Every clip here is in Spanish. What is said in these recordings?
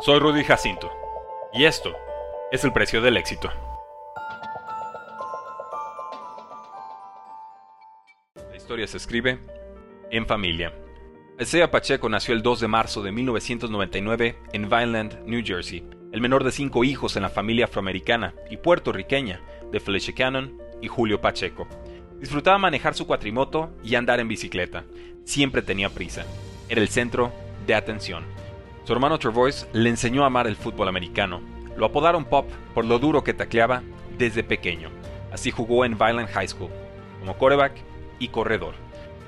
Soy Rudy Jacinto y esto es el precio del éxito. La historia se escribe en familia. Isaiah Pacheco nació el 2 de marzo de 1999 en Vineland, New Jersey, el menor de cinco hijos en la familia afroamericana y puertorriqueña de Felicia Cannon y Julio Pacheco. Disfrutaba manejar su cuatrimoto y andar en bicicleta. Siempre tenía prisa. Era el centro de atención. Su hermano Trevois le enseñó a amar el fútbol americano. Lo apodaron Pop por lo duro que tacleaba desde pequeño. Así jugó en Violent High School, como quarterback y corredor.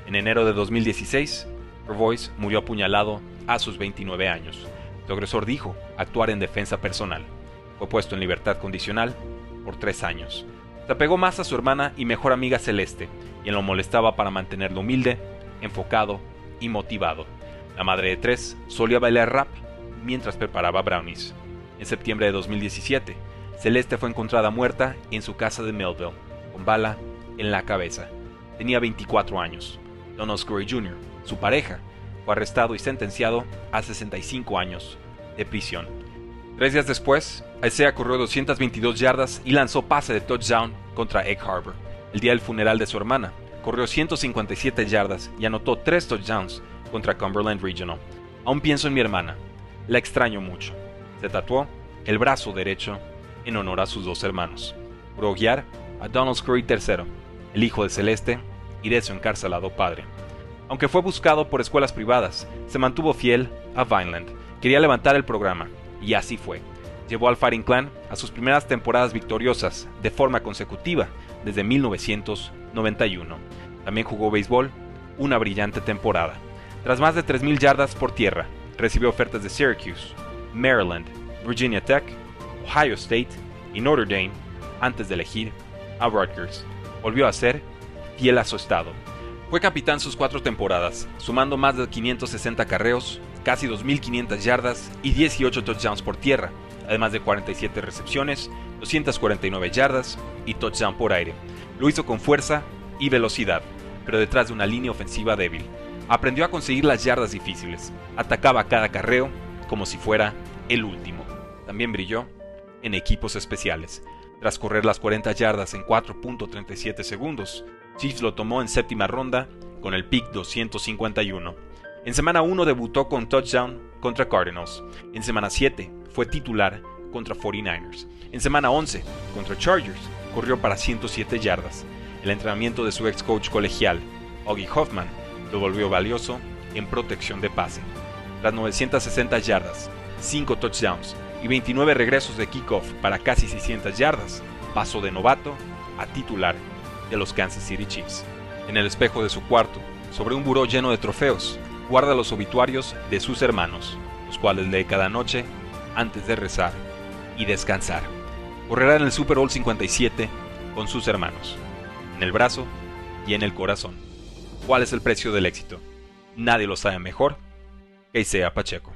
En enero de 2016, Trevois murió apuñalado a sus 29 años. Su agresor dijo actuar en defensa personal. Fue puesto en libertad condicional por tres años. Se apegó más a su hermana y mejor amiga Celeste, y lo molestaba para mantenerlo humilde, enfocado y motivado. La madre de tres solía bailar rap mientras preparaba brownies. En septiembre de 2017, Celeste fue encontrada muerta en su casa de Melville, con bala en la cabeza. Tenía 24 años. Donald Scurry Jr., su pareja, fue arrestado y sentenciado a 65 años de prisión. Tres días después, Isaiah corrió 222 yardas y lanzó pase de touchdown contra Egg Harbor. El día del funeral de su hermana, corrió 157 yardas y anotó tres touchdowns contra Cumberland Regional. Aún pienso en mi hermana. La extraño mucho. Se tatuó el brazo derecho en honor a sus dos hermanos. Juró guiar a Donald Scurry III, el hijo de Celeste y de su encarcelado padre. Aunque fue buscado por escuelas privadas, se mantuvo fiel a Vineland. Quería levantar el programa, y así fue. Llevó al Fighting Clan a sus primeras temporadas victoriosas de forma consecutiva desde 1991. También jugó béisbol, una brillante temporada. Tras más de 3.000 yardas por tierra, recibió ofertas de Syracuse, Maryland, Virginia Tech, Ohio State y Notre Dame antes de elegir a Rutgers. Volvió a ser fiel a su estado. Fue capitán sus cuatro temporadas, sumando más de 560 carreos, casi 2.500 yardas y 18 touchdowns por tierra, además de 47 recepciones, 249 yardas y touchdown por aire. Lo hizo con fuerza y velocidad, pero detrás de una línea ofensiva débil. Aprendió a conseguir las yardas difíciles. Atacaba cada carreo como si fuera el último. También brilló en equipos especiales. Tras correr las 40 yardas en 4.37 segundos, Chiefs lo tomó en séptima ronda con el pick 251. En semana 1 debutó con touchdown contra Cardinals. En semana 7 fue titular contra 49ers. En semana 11 contra Chargers corrió para 107 yardas. El entrenamiento de su ex coach colegial, Augie Hoffman, lo volvió valioso en protección de pase. Tras 960 yardas, 5 touchdowns y 29 regresos de kickoff para casi 600 yardas, pasó de novato a titular de los Kansas City Chiefs. En el espejo de su cuarto, sobre un buró lleno de trofeos, guarda los obituarios de sus hermanos, los cuales lee cada noche antes de rezar y descansar. Correrá en el Super Bowl 57 con sus hermanos, en el brazo y en el corazón. ¿Cuál es el precio del éxito? Nadie lo sabe mejor que Isaiah Pacheco.